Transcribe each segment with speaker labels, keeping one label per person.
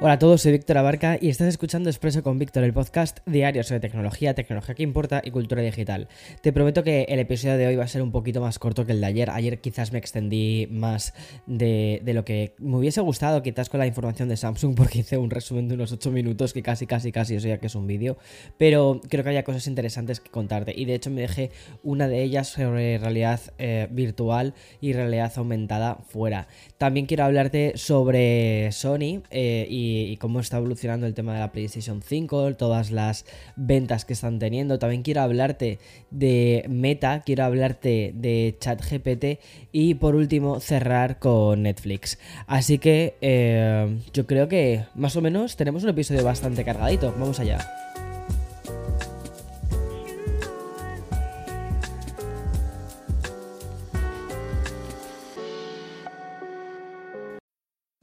Speaker 1: Hola a todos, soy Víctor Abarca y estás escuchando Expreso con Víctor, el podcast diario sobre tecnología, tecnología que importa y cultura digital. Te prometo que el episodio de hoy va a ser un poquito más corto que el de ayer. Ayer quizás me extendí más de, lo que me hubiese gustado, quizás con la información de Samsung, porque hice un resumen de unos 8 minutos que casi, casi, casi, eso ya que es un vídeo. Pero creo que había cosas interesantes que contarte y de hecho me dejé una de ellas sobre realidad eh, virtual y realidad aumentada fuera. También quiero hablarte sobre Sony eh, y y, cómo está evolucionando el tema de la PlayStation 5, todas las ventas que están teniendo. También quiero hablarte de Meta, quiero hablarte de ChatGPT y por último cerrar con Netflix. Así que eh, yo creo que más o menos tenemos un episodio bastante cargadito. Vamos allá.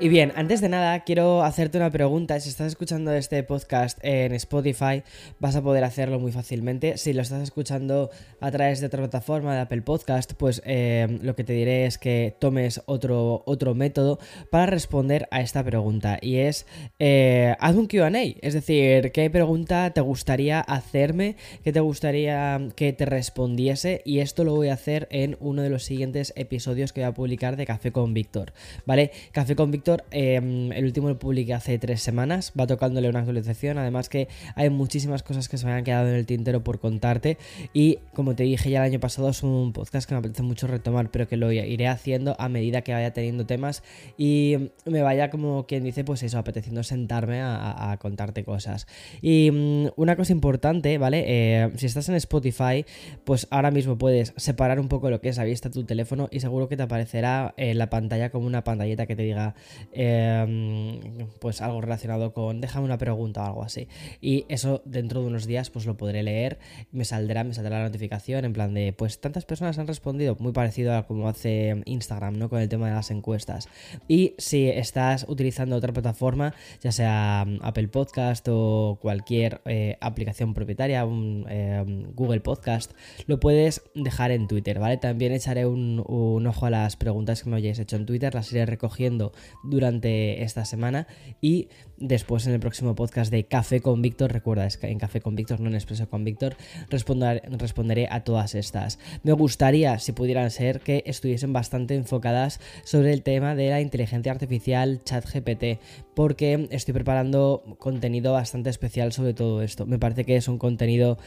Speaker 1: Y bien, antes de nada, quiero hacerte una pregunta. Si estás escuchando este podcast en Spotify, vas a poder hacerlo muy fácilmente. Si lo estás escuchando a través de otra plataforma de Apple Podcast, pues eh, lo que te diré es que tomes otro, otro método para responder a esta pregunta. Y es, eh, haz un QA. Es decir, ¿qué pregunta te gustaría hacerme? ¿Qué te gustaría que te respondiese? Y esto lo voy a hacer en uno de los siguientes episodios que voy a publicar de Café con Víctor. ¿Vale? Café con Víctor Em, el último lo publiqué hace tres semanas, va tocándole una actualización, además que hay muchísimas cosas que se me han quedado en el tintero por contarte y como te dije ya el año pasado es un podcast que me apetece mucho retomar, pero que lo iré haciendo a medida que vaya teniendo temas y me vaya como quien dice pues eso, apeteciendo sentarme a, contarte cosas. Y mm, una cosa importante, ¿vale? Eh, si estás en Spotify, pues ahora mismo puedes separar un poco lo que es a vista tu teléfono y seguro que te aparecerá en la pantalla como una pantallita que te diga Em, pues algo relacionado con déjame una pregunta o algo así. Y eso dentro de unos días pues lo podré leer, me saldrá, me saldrá la notificación en plan de pues tantas personas han respondido, muy parecido a como hace Instagram, ¿no? Con el tema de las encuestas. Y si estás utilizando otra plataforma, ya sea mm, Apple Podcast o cualquier eh, aplicación propietaria, un em, Google Podcast, lo puedes dejar en Twitter, ¿vale? También echaré un, un ojo a las preguntas que me hayáis hecho en Twitter, las iré recogiendo durante esta semana y después en el próximo podcast de Café con Víctor, recuerda, es en Café con Víctor, no en Expreso con Víctor, responderé a todas estas. Me gustaría, si pudieran ser, que estuviesen bastante enfocadas sobre el tema de la inteligencia artificial ChatGPT, porque estoy preparando contenido bastante especial sobre todo esto. Me parece que es un contenido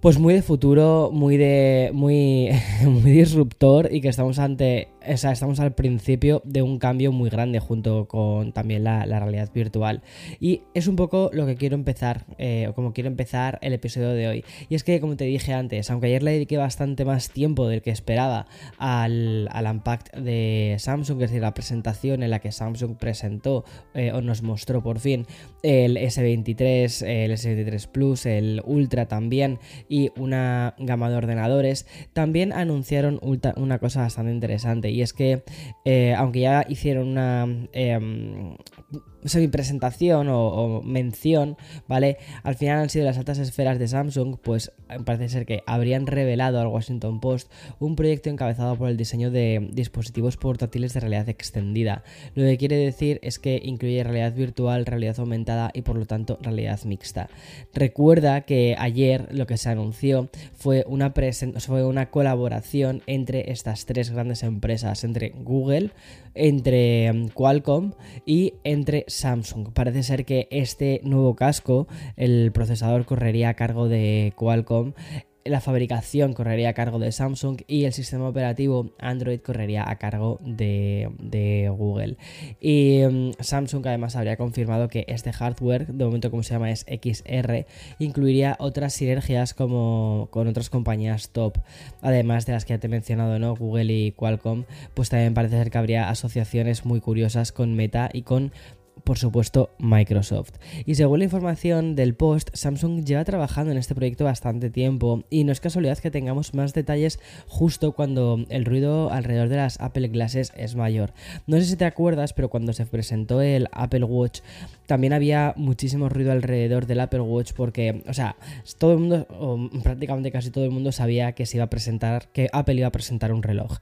Speaker 1: pues muy de futuro, muy de muy, disruptor y que estamos ante o sea, estamos al principio de un cambio muy grande junto con también la, realidad virtual. Y es un poco lo que quiero empezar, eh, o como quiero empezar el episodio de hoy. Y es que, como te dije antes, aunque ayer le dediqué bastante más tiempo del que esperaba al, al Unpacked de Samsung, es decir, la presentación en la que Samsung presentó eh, o nos mostró por fin el S23, el S23 Plus, el Ultra también y una gama de ordenadores, también anunciaron una cosa bastante interesante y es que, eh, aunque ya hicieron una... Em, semi-presentación o, mención, ¿vale? Al final han sido las altas esferas de Samsung, pues parece ser que habrían revelado al Washington Post un proyecto encabezado por el diseño de dispositivos portátiles de realidad extendida. Lo que quiere decir es que incluye realidad virtual, realidad aumentada y por lo tanto realidad mixta. Recuerda que ayer lo que se anunció fue una, fue una colaboración entre estas tres grandes empresas, entre Google, entre mm, Qualcomm y entre Samsung. Parece ser que este nuevo casco, el procesador correría a cargo de Qualcomm la fabricación correría a cargo de Samsung y el sistema operativo Android correría a cargo de, Google. Y mm, Samsung además habría confirmado que este hardware, de momento como se llama es XR, incluiría otras sinergias como con otras compañías top, además de las que ya te he mencionado, ¿no? Google y Qualcomm, pues también parece ser que habría asociaciones muy curiosas con Meta y con por supuesto Microsoft. Y según la información del post, Samsung lleva trabajando en este proyecto bastante tiempo y no es casualidad que tengamos más detalles justo cuando el ruido alrededor de las Apple Glasses es mayor. No sé si te acuerdas, pero cuando se presentó el Apple Watch también había muchísimo ruido alrededor del Apple Watch porque, o sea, todo el mundo, prácticamente casi todo el mundo sabía que se iba a presentar, que Apple iba a presentar un reloj,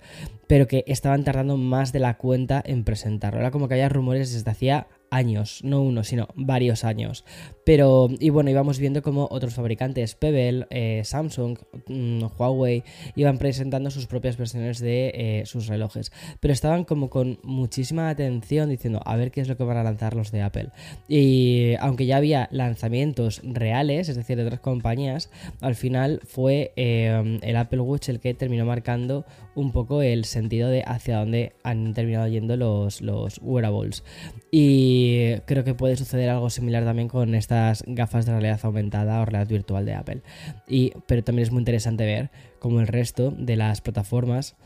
Speaker 1: pero que estaban tardando más de la cuenta en presentarlo. Era como que había rumores desde hacía años, no uno, sino varios años. Pero, y bueno, íbamos viendo como otros fabricantes, Pebble, eh, Samsung, mm, Huawei, iban presentando sus propias versiones de eh, sus relojes. Pero estaban como con muchísima atención diciendo, a ver qué es lo que van a lanzar los de Apple. Y aunque ya había lanzamientos reales, es decir, de otras compañías, al final fue eh, el Apple Watch el que terminó marcando un poco el sentido de hacia dónde han terminado yendo los, los wearables. Y creo que puede suceder algo similar también con estas gafas de realidad aumentada o realidad virtual de Apple. Y, pero también es muy interesante ver cómo el resto de las plataformas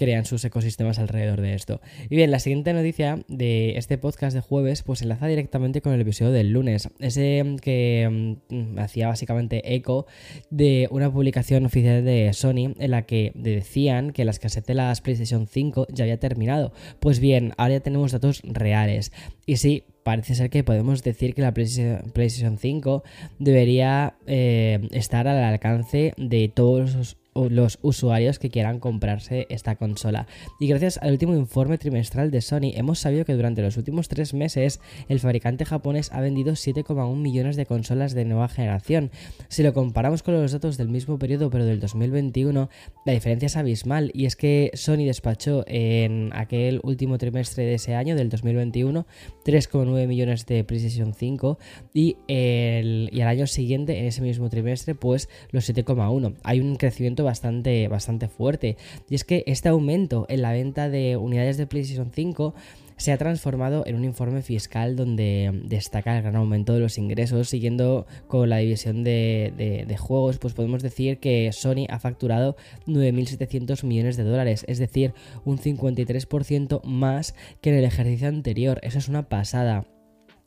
Speaker 1: crean sus ecosistemas alrededor de esto. Y bien, la siguiente noticia de este podcast de jueves pues enlaza directamente con el episodio del lunes, ese que mm, hacía básicamente eco de una publicación oficial de Sony en la que decían que la escasez de PlayStation 5 ya había terminado. Pues bien, ahora ya tenemos datos reales. Y sí, parece ser que podemos decir que la PlayStation 5 debería eh, estar al alcance de todos los usuarios que quieran comprarse esta consola. Y gracias al último informe trimestral de Sony hemos sabido que durante los últimos tres meses el fabricante japonés ha vendido 7,1 millones de consolas de nueva generación. Si lo comparamos con los datos del mismo periodo pero del 2021, la diferencia es abismal y es que Sony despachó en aquel último trimestre de ese año, del 2021, 3,9 millones de PlayStation 5 y, el, y al año siguiente, en ese mismo trimestre, pues los 7,1. Hay un crecimiento bastante, bastante fuerte. Y es que este aumento en la venta de unidades de PlayStation 5 se ha transformado en un informe fiscal donde destaca el gran aumento de los ingresos. Siguiendo con la división de, de juegos, pues podemos decir que Sony ha facturado 9.700 millones de dólares, es decir, un 53% más que en el ejercicio anterior. Eso es una pasada.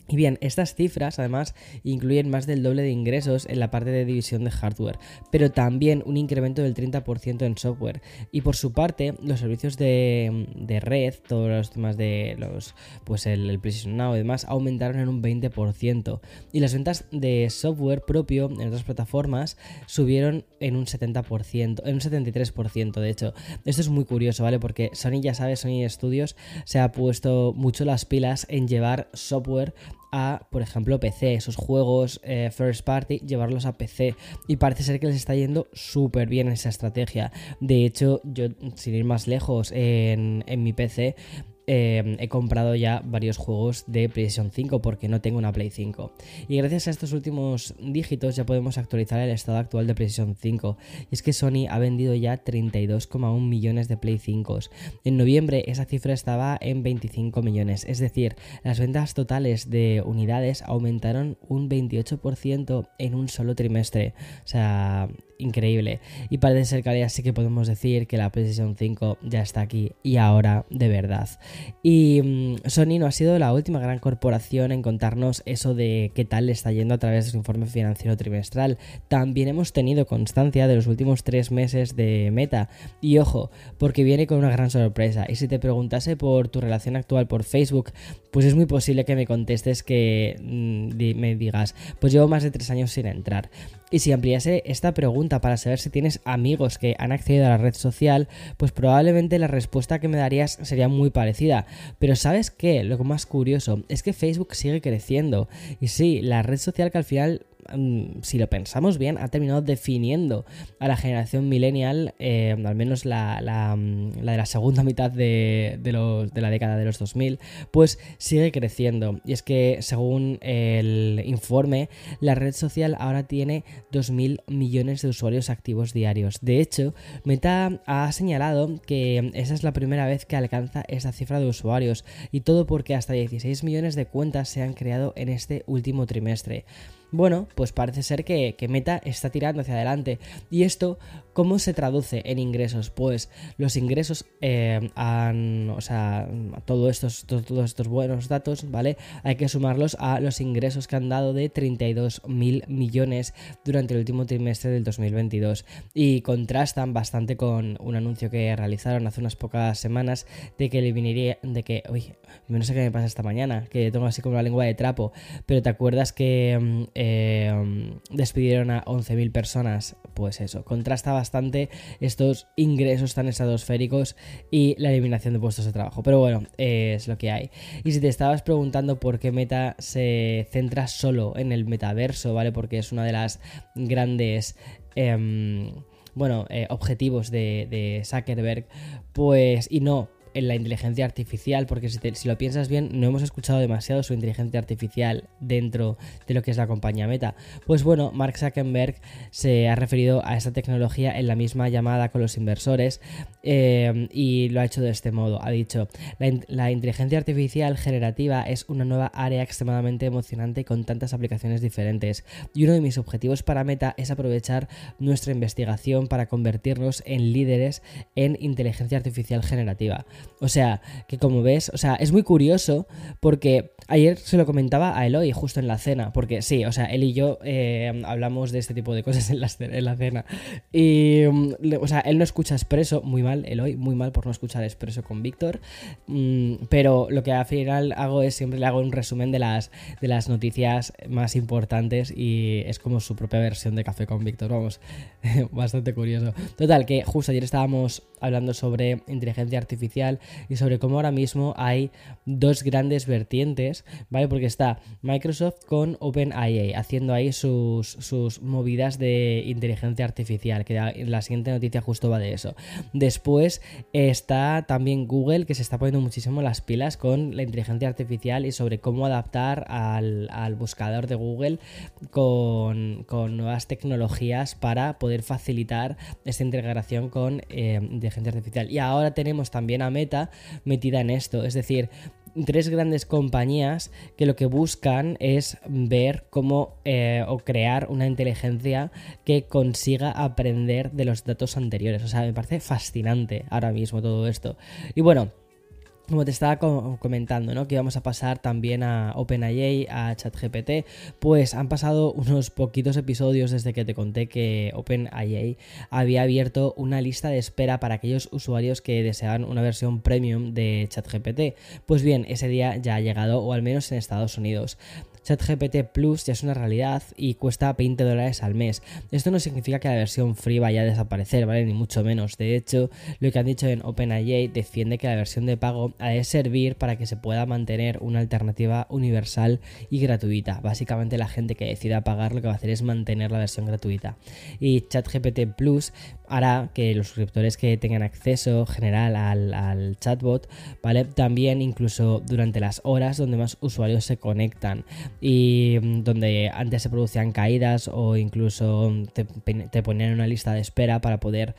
Speaker 1: Y bien, estas cifras además incluyen más del doble de ingresos en la parte de división de hardware, pero también un incremento del 30% en software. Y por su parte, los servicios de, red, todos los temas de los, pues el, el, Now y demás, aumentaron en un 20%. Y las ventas de software propio en otras plataformas subieron en un 70%, en un 73% de hecho. Esto es muy curioso, ¿vale? Porque Sony ya sabe, Sony Studios se ha puesto mucho las pilas en llevar software a, por ejemplo, PC, esos juegos eh, first party, llevarlos a PC. Y parece ser que les está yendo súper bien esa estrategia. De hecho, yo, sin ir más lejos, en, en mi PC Em, he comprado ya varios juegos de PlayStation 5 porque no tengo una Play 5. Y gracias a estos últimos dígitos ya podemos actualizar el estado actual de PlayStation 5. Y es que Sony ha vendido ya 32,1 millones de Play 5. En noviembre esa cifra estaba en 25 millones. Es decir, las ventas totales de unidades aumentaron un 28% en un solo trimestre. O sea, increíble. Y parece ser que ahora sí que podemos decir que la PlayStation 5 ya está aquí y ahora de verdad. Y mm, Sony no ha sido la última gran corporación en contarnos eso de qué tal le está yendo a través de su informe financiero trimestral. También hemos tenido constancia de los últimos tres meses de Meta. Y ojo, porque viene con una gran sorpresa. Y si te preguntase por tu relación actual por Facebook, pues es muy posible que me contestes que mm, me digas, pues llevo más de tres años sin entrar. Y si ampliase esta pregunta para saber si tienes amigos que han accedido a la red social, pues probablemente la respuesta que me darías sería muy parecida. Pero ¿sabes qué? Lo más curioso es que Facebook sigue creciendo. Y sí, la red social que al final si lo pensamos bien, ha terminado definiendo a la generación millennial, eh, al menos la, mm, la, de la segunda mitad de, de, la década de los 2000, pues sigue creciendo. Y es que, según el informe, la red social ahora tiene 2.000 millones de usuarios activos diarios. De hecho, Meta ha señalado que esa es la primera vez que alcanza esa cifra de usuarios, y todo porque hasta 16 millones de cuentas se han creado en este último trimestre. Bueno, pues parece ser que, Meta está tirando hacia adelante. ¿Y esto cómo se traduce en ingresos? Pues los ingresos eh, han, o sea, todo estos, todos estos buenos datos, ¿vale? Hay que sumarlos a los ingresos que han dado de 32 mil millones durante el último trimestre del 2022 y contrastan bastante con un anuncio que realizaron hace unas pocas semanas de que eliminaría, de que, uy, no sé qué me pasa esta mañana, que tengo así como la lengua de trapo, pero te acuerdas que mm, eh, despidieron a 11.000 personas, pues eso, contrasta bastante estos ingresos tan estratosféricos y la eliminación de puestos de trabajo. Pero bueno, es lo que hay. Y si te estabas preguntando por qué Meta se centra solo en el metaverso, ¿vale? Porque es una de las grandes... Em, bueno, eh, objetivos de, de Zuckerberg, pues, y no en la inteligencia artificial, porque si, lo piensas bien, no hemos escuchado demasiado su inteligencia artificial dentro de lo que es la compañía Meta. Pues bueno, Mark Zuckerberg se ha referido a esta tecnología en la misma llamada con los inversores eh, y lo ha hecho de este modo. Ha dicho, la, la inteligencia artificial generativa es una nueva área extremadamente emocionante con tantas aplicaciones diferentes y uno de mis objetivos para Meta es aprovechar nuestra investigación para convertirnos en líderes en inteligencia artificial generativa. O sea, que como ves, o sea, es muy curioso porque ayer se lo comentaba a Eloy justo en la cena, porque sí, o sea, él y yo eh, hablamos de este tipo de cosas en la, en la cena. Y, mm, o sea, él no escucha expreso, muy mal, Eloy, muy mal por no escuchar expreso con Víctor, mm, pero lo que al final hago es siempre le hago un resumen de las, de las noticias más importantes y es como su propia versión de Café con Víctor, vamos, bastante curioso. Total, que justo ayer estábamos hablando sobre inteligencia artificial y sobre cómo ahora mismo hay dos grandes vertientes, ¿vale? Porque está Microsoft con OpenAI haciendo ahí sus, sus movidas de inteligencia artificial, que la siguiente noticia justo va de eso. Después está también Google, que se está poniendo muchísimo las pilas con la inteligencia artificial y sobre cómo adaptar al, buscador de Google con, nuevas tecnologías para poder facilitar esta integración con eh, inteligencia artificial. Y ahora tenemos también a Meta metida en esto. Es decir, tres grandes compañías que lo que buscan es ver cómo eh, o crear una inteligencia que consiga aprender de los datos anteriores. O sea, me parece fascinante ahora mismo todo esto. Y bueno, como te estaba comentando, ¿no? Que íbamos a pasar también a OpenAI, a ChatGPT, pues han pasado unos poquitos episodios desde que te conté que OpenAI había abierto una lista de espera para aquellos usuarios que deseaban una versión premium de ChatGPT. Pues bien, ese día ya ha llegado, o al menos en Estados Unidos. ChatGPT Plus ya es una realidad y cuesta 20 dólares al mes. Esto no significa que la versión free vaya a desaparecer, ¿vale? Ni mucho menos. De hecho, lo que han dicho en OpenAI defiende que la versión de pago servir para que se pueda mantener una alternativa universal y gratuita. Básicamente la gente que decida pagar lo que va a hacer es mantener la versión gratuita. Y ChatGPT Plus hará que los suscriptores que tengan acceso general al, chatbot, ¿vale? También incluso durante las horas donde más usuarios se conectan y mm, donde antes se producían caídas o incluso te, te ponían una lista de espera para poder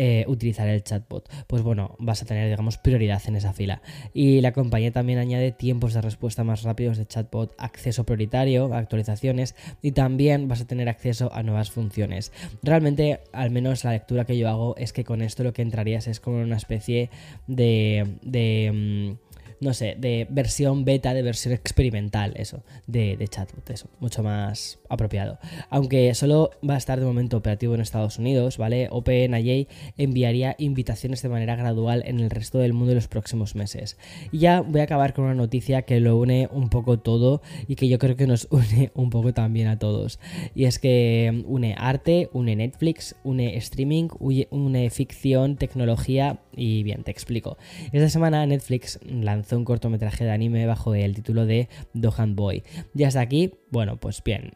Speaker 1: eh, utilizar el chatbot. Pues bueno, vas a tener, digamos, prioridad en esa fila. Y la compañía también añade tiempos de respuesta más rápidos de chatbot, acceso prioritario, actualizaciones y también vas a tener acceso a nuevas funciones. Realmente, al menos la lectura que yo hago es que con esto lo que entrarías es como una especie de... de mm, no sé, de versión beta, de versión experimental, eso, de, de chatbot, eso, mucho más apropiado. Aunque solo va a estar de momento operativo en Estados Unidos, ¿vale? OpenAI enviaría invitaciones de manera gradual en el resto del mundo en los próximos meses. Y ya voy a acabar con una noticia que lo une un poco todo y que yo creo que nos une un poco también a todos. Y es que une arte, une Netflix, une streaming, une ficción, tecnología y bien, te explico. Esta semana Netflix lanzó un cortometraje de anime bajo el título de Dohan Boy. Y hasta aquí, bueno, pues bien,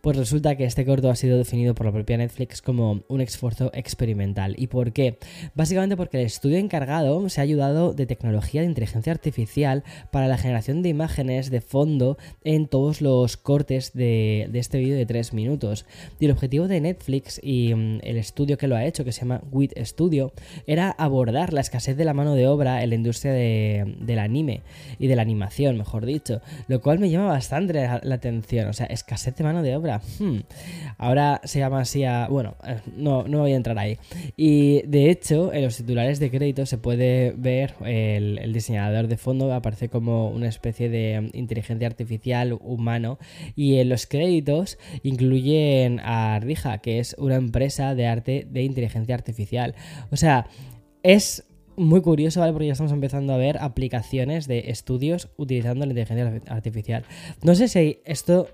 Speaker 1: Pues resulta que este corto ha sido definido por la propia Netflix como un esfuerzo experimental. ¿Y por qué? Básicamente porque el estudio encargado se ha ayudado de tecnología de inteligencia artificial para la generación de imágenes de fondo en todos los cortes de, este vídeo de 3 minutos. Y el objetivo de Netflix y mm, el estudio que lo ha hecho, que se llama WIT Studio, era abordar la escasez de la mano de obra en la industria del anime y de la animación, mejor dicho, lo cual me llama bastante la atención. O sea, escasez mano de obra. Hmm. Ahora se llama así a... Bueno, eh, no, no voy a entrar ahí. Y de hecho, en los titulares de crédito se puede ver el, diseñador de fondo, aparece como una especie de inteligencia artificial humano. Y en los créditos incluyen a Rija, que es una empresa de arte de inteligencia artificial. O sea, es muy curioso, ¿vale? Porque ya estamos empezando a ver aplicaciones de estudios utilizando la inteligencia artificial. No sé si esto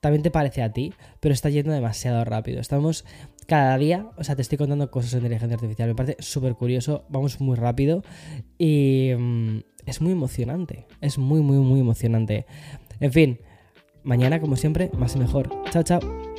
Speaker 1: también te parece a ti, pero está yendo demasiado rápido. Estamos cada día, o sea, te estoy contando cosas de inteligencia artificial. Me parece súper curioso, vamos muy rápido y mm, es muy emocionante. Es muy, muy, muy emocionante. En fin, mañana, como siempre, más y mejor. Chao, chao.